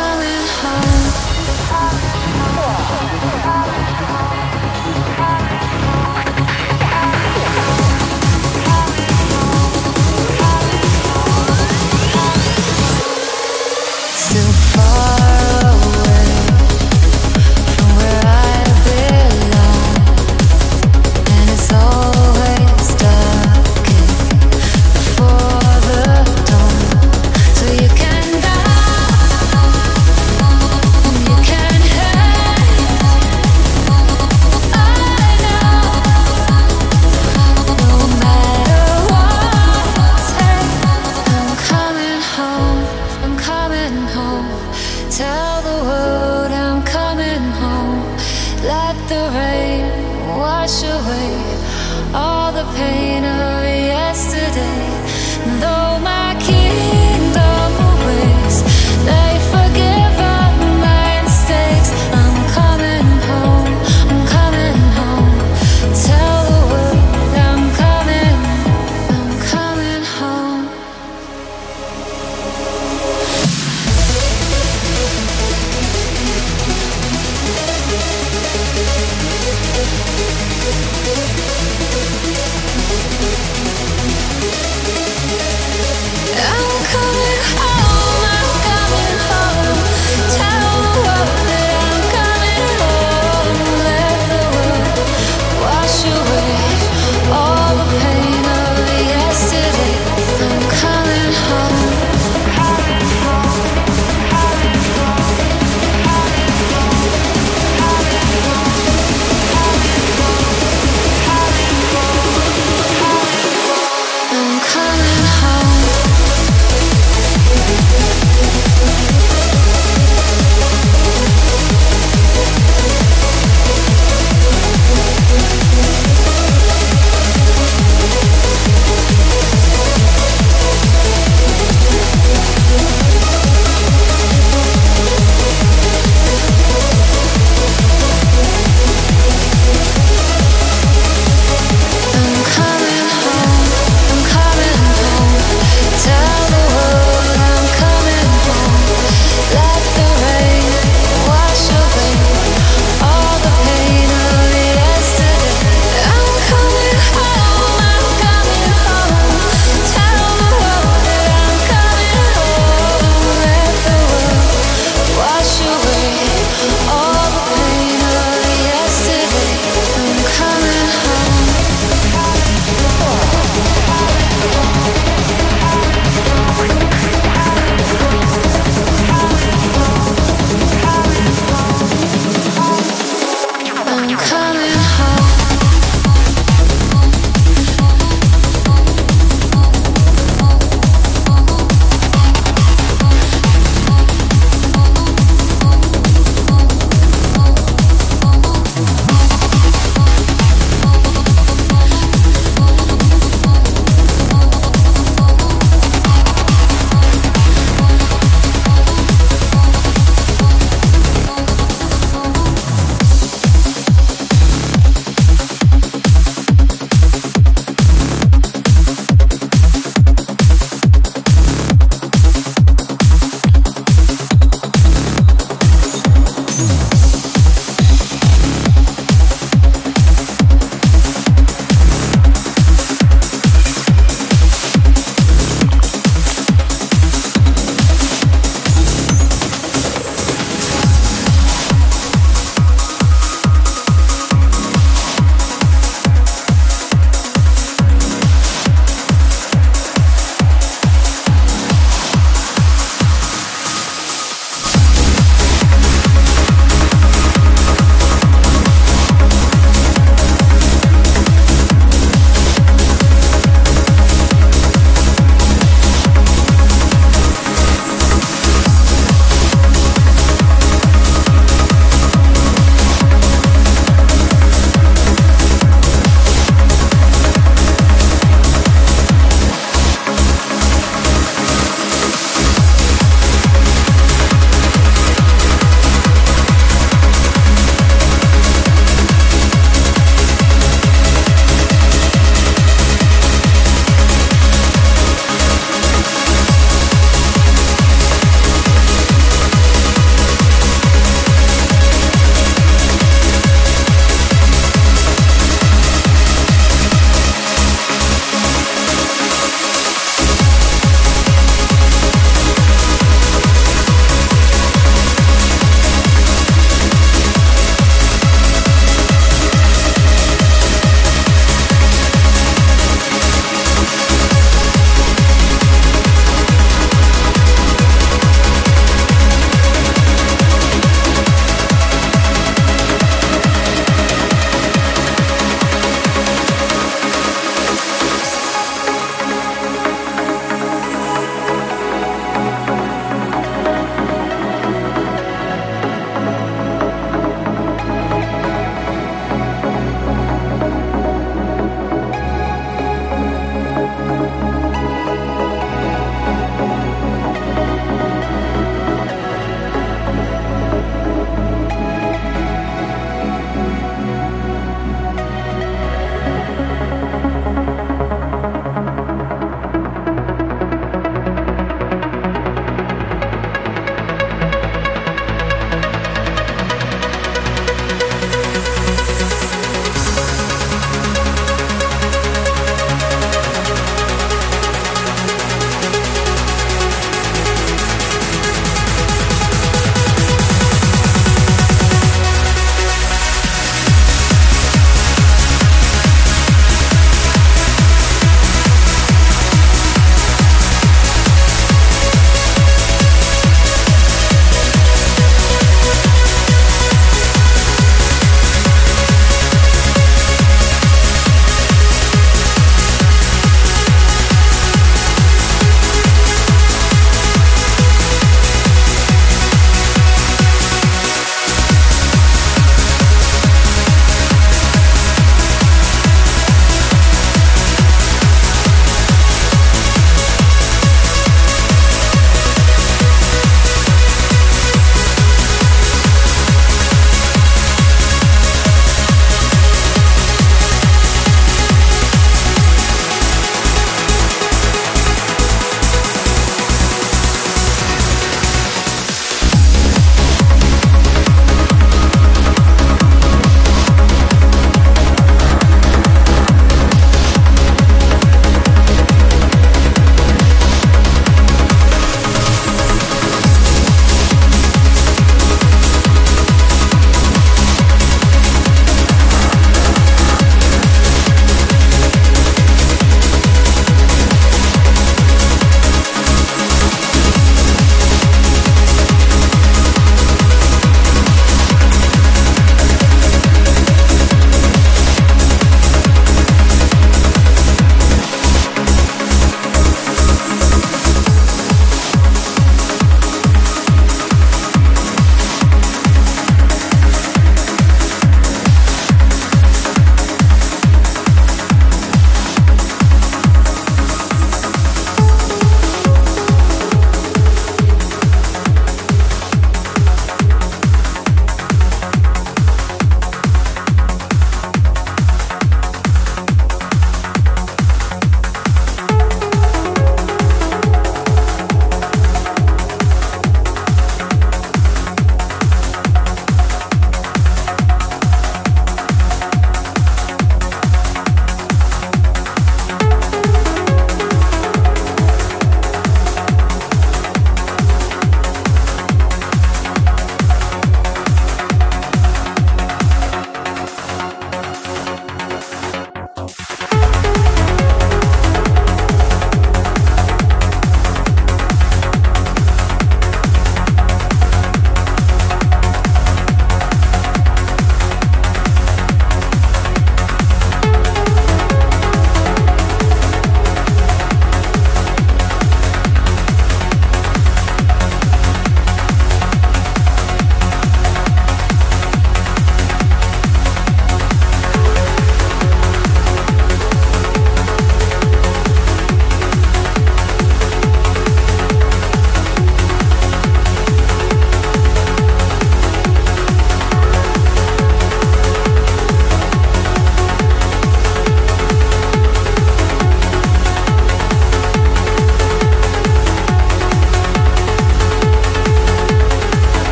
coming home.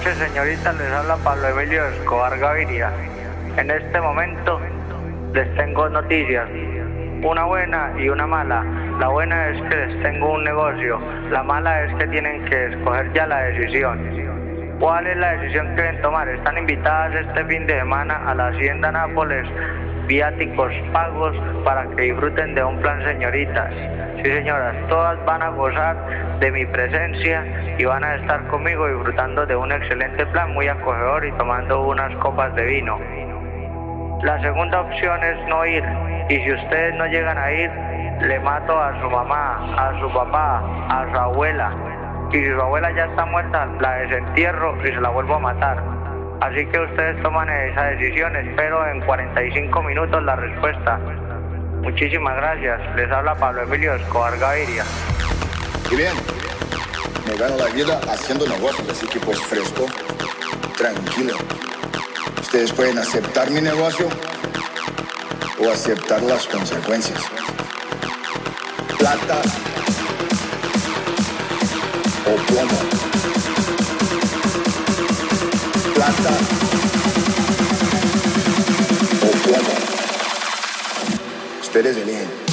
Noches, señorita. Les habla Pablo Emilio Escobar Gaviria. En este momento les tengo noticias, una buena y una mala. La buena es que les tengo un negocio, la mala es que tienen que escoger ya la decisión. ¿Cuál es la decisión que deben tomar? Están invitadas este fin de semana a la Hacienda Nápoles, viáticos pagos para que disfruten de un plan señoritas. Sí, señoras, todas van a gozar de mi presencia y van a estar conmigo disfrutando de un excelente plan muy acogedor y tomando unas copas de vino. La segunda opción es no ir y si ustedes no llegan a ir, le mato a su mamá, a su papá, a su abuela. Y si su abuela ya está muerta, la desentierro y se la vuelvo a matar. Así que ustedes toman esa decisión, espero en 45 minutos la respuesta. Muchísimas gracias. Les habla Pablo Emilio Escobar Gaviria. Y bien, me gano la vida haciendo negocios, así que pues fresco, tranquilo. Ustedes pueden aceptar mi negocio o aceptar las consecuencias. Plata o plomo. Plata o plomo. Ustedes eligen.